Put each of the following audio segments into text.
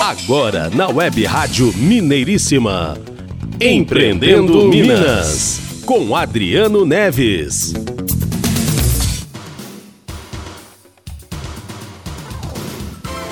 Agora na Web Rádio Mineiríssima. Empreendendo Minas. Com Adriano Neves.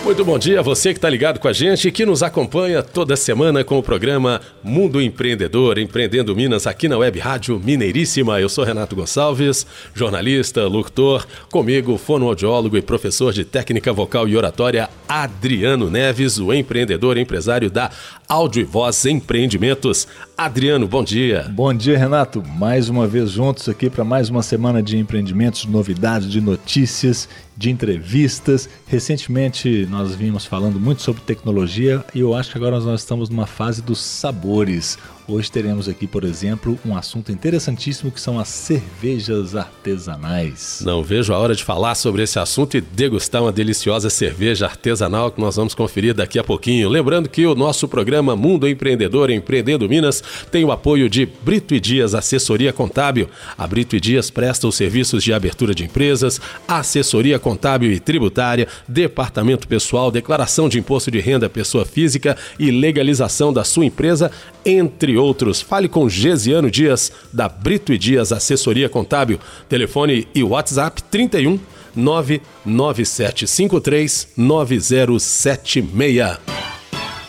Muito bom dia a você que está ligado com a gente e que nos acompanha toda semana com o programa Mundo Empreendedor, Empreendendo Minas, aqui na Web Rádio Mineiríssima. Eu sou Renato Gonçalves, jornalista, locutor, comigo, fonoaudiólogo e professor de técnica vocal e oratória, Adriano Neves, o empreendedor e empresário da Áudio e Voz Empreendimentos. Adriano, bom dia. Bom dia, Renato. Mais uma vez juntos aqui para mais uma semana de empreendimentos, de novidades, de notícias, de entrevistas. Recentemente nós vimos falando muito sobre tecnologia e eu acho que agora nós estamos numa fase dos sabores. Hoje teremos aqui, por exemplo, um assunto interessantíssimo que são as cervejas artesanais. Não vejo a hora de falar sobre esse assunto e degustar uma deliciosa cerveja artesanal que nós vamos conferir daqui a pouquinho. Lembrando que o nosso programa Mundo Empreendedor Empreendendo Minas tem o apoio de Brito e Dias Assessoria Contábil. A Brito e Dias presta os serviços de abertura de empresas, assessoria contábil e tributária, departamento pessoal, declaração de imposto de renda pessoa física e legalização da sua empresa, entre outros. Fale com Gesiano Dias, da Brito e Dias Assessoria Contábil. Telefone e WhatsApp 31 99753 9076.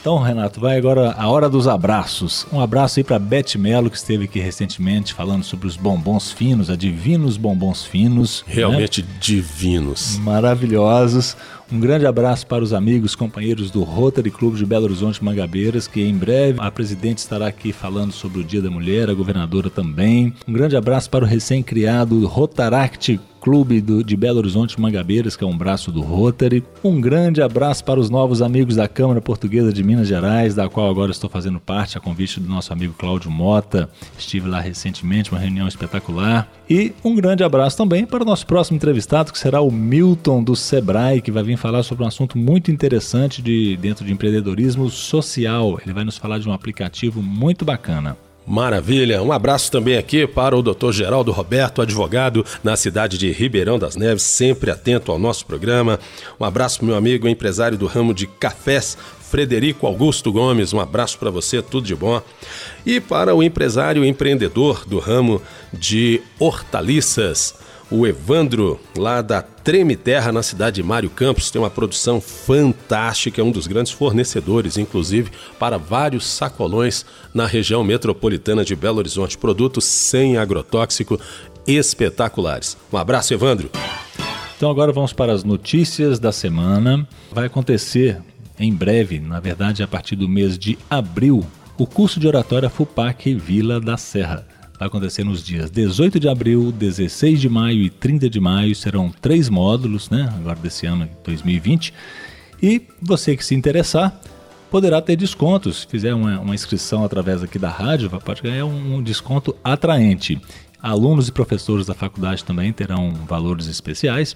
Então, Renato, vai agora a hora dos abraços. Um abraço aí para Beth Melo, que esteve aqui recentemente falando sobre os bombons finos, a Divinos Bombons Finos. Né? Realmente né? divinos. Maravilhosos. Um grande abraço para os amigos, companheiros do Rotary Clube de Belo Horizonte Mangabeiras, que em breve a presidente estará aqui falando sobre o Dia da Mulher, a governadora também. Um grande abraço para o recém-criado Rotaract Clube do, de Belo Horizonte Mangabeiras, que é um braço do Rotary. Um grande abraço para os novos amigos da Câmara Portuguesa de Minas Gerais, da qual agora estou fazendo parte, a convite do nosso amigo Cláudio Mota. Estive lá recentemente, uma reunião espetacular. E um grande abraço também para o nosso próximo entrevistado, que será o Milton do Sebrae, que vai vir falar sobre um assunto muito interessante de dentro de empreendedorismo social. Ele vai nos falar de um aplicativo muito bacana. Maravilha. Um abraço também aqui para o Dr. Geraldo Roberto, advogado na cidade de Ribeirão das Neves, sempre atento ao nosso programa. Um abraço meu amigo empresário do ramo de cafés, Frederico Augusto Gomes. Um abraço para você, tudo de bom. E para o empresário empreendedor do ramo de hortaliças, o Evandro, lá da Treme Terra, na cidade de Mário Campos, tem uma produção fantástica, é um dos grandes fornecedores, inclusive, para vários sacolões na região metropolitana de Belo Horizonte. Produtos sem agrotóxico espetaculares. Um abraço, Evandro. Então agora vamos para as notícias da semana. Vai acontecer em breve, na verdade a partir do mês de abril, o curso de oratória FUPAC Vila da Serra vai acontecer nos dias 18 de abril, 16 de maio e 30 de maio. Serão três módulos, né? Agora desse ano 2020. E você que se interessar poderá ter descontos. Se fizer uma, uma inscrição através aqui da rádio, pode ganhar um, um desconto atraente. Alunos e professores da faculdade também terão valores especiais.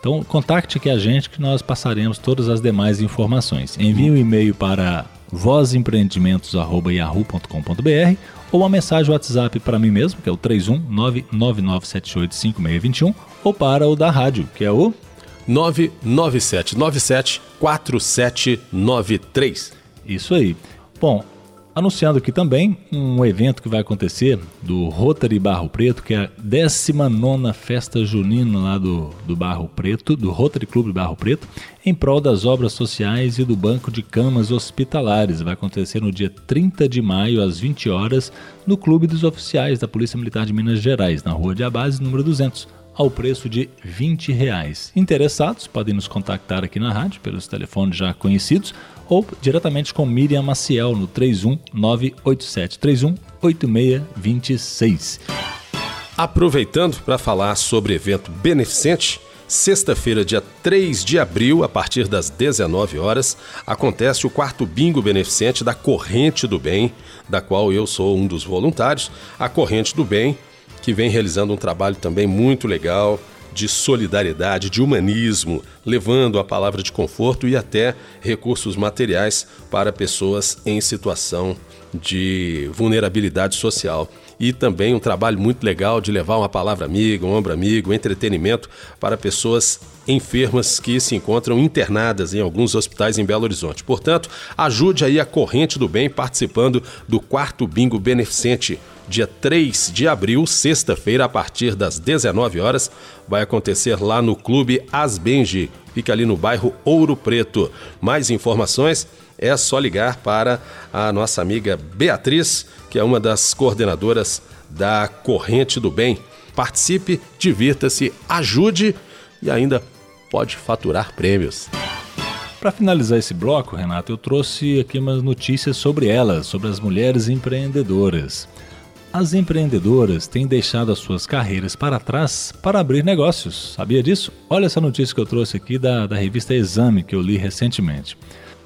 Então, contacte aqui a gente que nós passaremos todas as demais informações. Envie um e-mail para vozempreendimentos.yahoo.com.br ou uma mensagem WhatsApp para mim mesmo, que é o 31999785621, ou para o da rádio, que é o 997974793. Isso aí. Bom, Anunciando aqui também um evento que vai acontecer do Rotary Barro Preto, que é a 19 Festa Junina lá do, do Barro Preto, do Rotary Clube Barro Preto, em prol das obras sociais e do Banco de Camas Hospitalares. Vai acontecer no dia 30 de maio, às 20 horas, no Clube dos Oficiais da Polícia Militar de Minas Gerais, na Rua de Abase, número 200 ao preço de 20 reais. Interessados podem nos contactar aqui na rádio pelos telefones já conhecidos ou diretamente com Miriam Maciel no 31987 318626. Aproveitando para falar sobre evento beneficente, Sexta-feira, dia 3 de abril, a partir das 19 horas, acontece o quarto bingo beneficente da Corrente do Bem, da qual eu sou um dos voluntários. A Corrente do Bem, que vem realizando um trabalho também muito legal de solidariedade, de humanismo, levando a palavra de conforto e até recursos materiais para pessoas em situação de vulnerabilidade social. E também um trabalho muito legal de levar uma palavra amiga, um ombro amigo, um entretenimento para pessoas enfermas que se encontram internadas em alguns hospitais em Belo Horizonte. Portanto, ajude aí a corrente do bem participando do quarto bingo beneficente dia 3 de abril, sexta-feira, a partir das 19 horas, vai acontecer lá no Clube Asbenji, fica ali no bairro Ouro Preto. Mais informações é só ligar para a nossa amiga Beatriz, que é uma das coordenadoras da Corrente do Bem. Participe, divirta-se, ajude e ainda pode faturar prêmios. Para finalizar esse bloco, Renato, eu trouxe aqui umas notícias sobre elas, sobre as mulheres empreendedoras. As empreendedoras têm deixado as suas carreiras para trás para abrir negócios. Sabia disso? Olha essa notícia que eu trouxe aqui da, da revista Exame que eu li recentemente.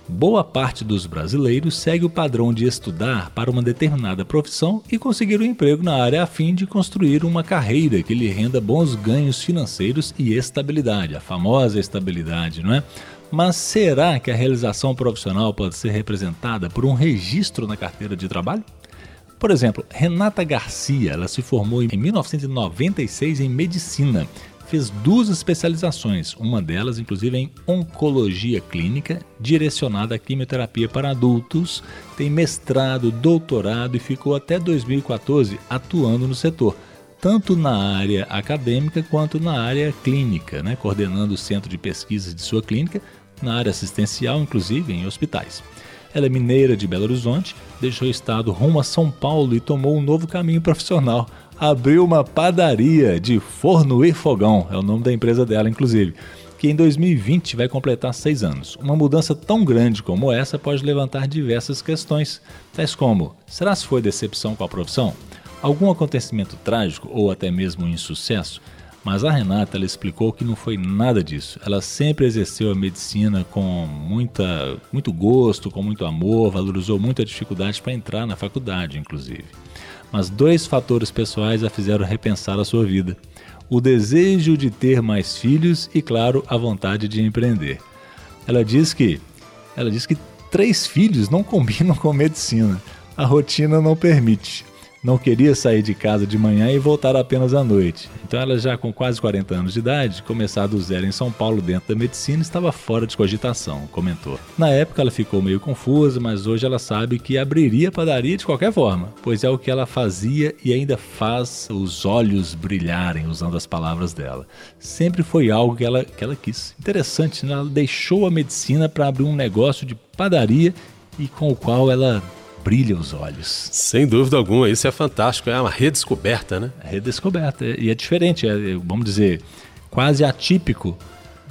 Boa parte dos brasileiros segue o padrão de estudar para uma determinada profissão e conseguir um emprego na área a fim de construir uma carreira que lhe renda bons ganhos financeiros e estabilidade, a famosa estabilidade, não é? Mas será que a realização profissional pode ser representada por um registro na carteira de trabalho? Por exemplo, Renata Garcia, ela se formou em 1996 em medicina. Fez duas especializações, uma delas inclusive em oncologia clínica, direcionada à quimioterapia para adultos, tem mestrado, doutorado e ficou até 2014 atuando no setor tanto na área acadêmica quanto na área clínica, né? coordenando o centro de pesquisas de sua clínica, na área assistencial, inclusive em hospitais. Ela é mineira de Belo Horizonte, deixou o estado rumo a São Paulo e tomou um novo caminho profissional. Abriu uma padaria de forno e fogão, é o nome da empresa dela, inclusive, que em 2020 vai completar seis anos. Uma mudança tão grande como essa pode levantar diversas questões, tais como: será se foi decepção com a profissão? Algum acontecimento trágico ou até mesmo um insucesso? Mas a Renata ela explicou que não foi nada disso. Ela sempre exerceu a medicina com muita, muito gosto, com muito amor, valorizou muito a dificuldade para entrar na faculdade, inclusive. Mas dois fatores pessoais a fizeram repensar a sua vida: o desejo de ter mais filhos e, claro, a vontade de empreender. Ela diz que ela diz que três filhos não combinam com medicina. A rotina não permite não queria sair de casa de manhã e voltar apenas à noite. Então ela já com quase 40 anos de idade, começar do zero em São Paulo dentro da medicina, estava fora de cogitação, comentou. Na época ela ficou meio confusa, mas hoje ela sabe que abriria padaria de qualquer forma, pois é o que ela fazia e ainda faz os olhos brilharem, usando as palavras dela. Sempre foi algo que ela, que ela quis. Interessante, né? ela deixou a medicina para abrir um negócio de padaria e com o qual ela brilha os olhos. Sem dúvida alguma, isso é fantástico, é uma redescoberta, né? Redescoberta, e é diferente, é, vamos dizer, quase atípico,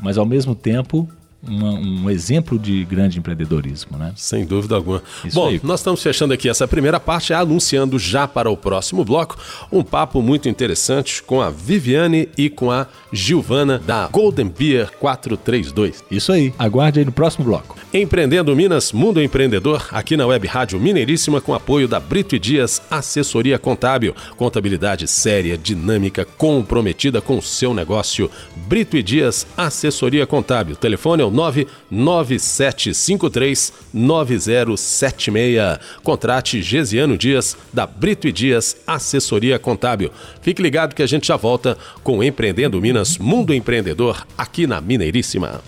mas ao mesmo tempo uma, um exemplo de grande empreendedorismo, né? Sem dúvida alguma. Isso Bom, aí. nós estamos fechando aqui essa primeira parte, anunciando já para o próximo bloco um papo muito interessante com a Viviane e com a Gilvana da Golden Beer 432. Isso aí, aguarde aí no próximo bloco. Empreendendo Minas, Mundo Empreendedor, aqui na Web Rádio Mineiríssima, com apoio da Brito e Dias Assessoria Contábil. Contabilidade séria, dinâmica, comprometida com o seu negócio. Brito e Dias Assessoria Contábil. Telefone é o 99753 9076. Contrate Gesiano Dias, da Brito e Dias Assessoria Contábil. Fique ligado que a gente já volta com Empreendendo Minas, Mundo Empreendedor, aqui na Mineiríssima.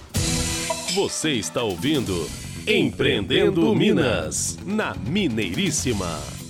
Você está ouvindo Empreendendo Minas, na Mineiríssima.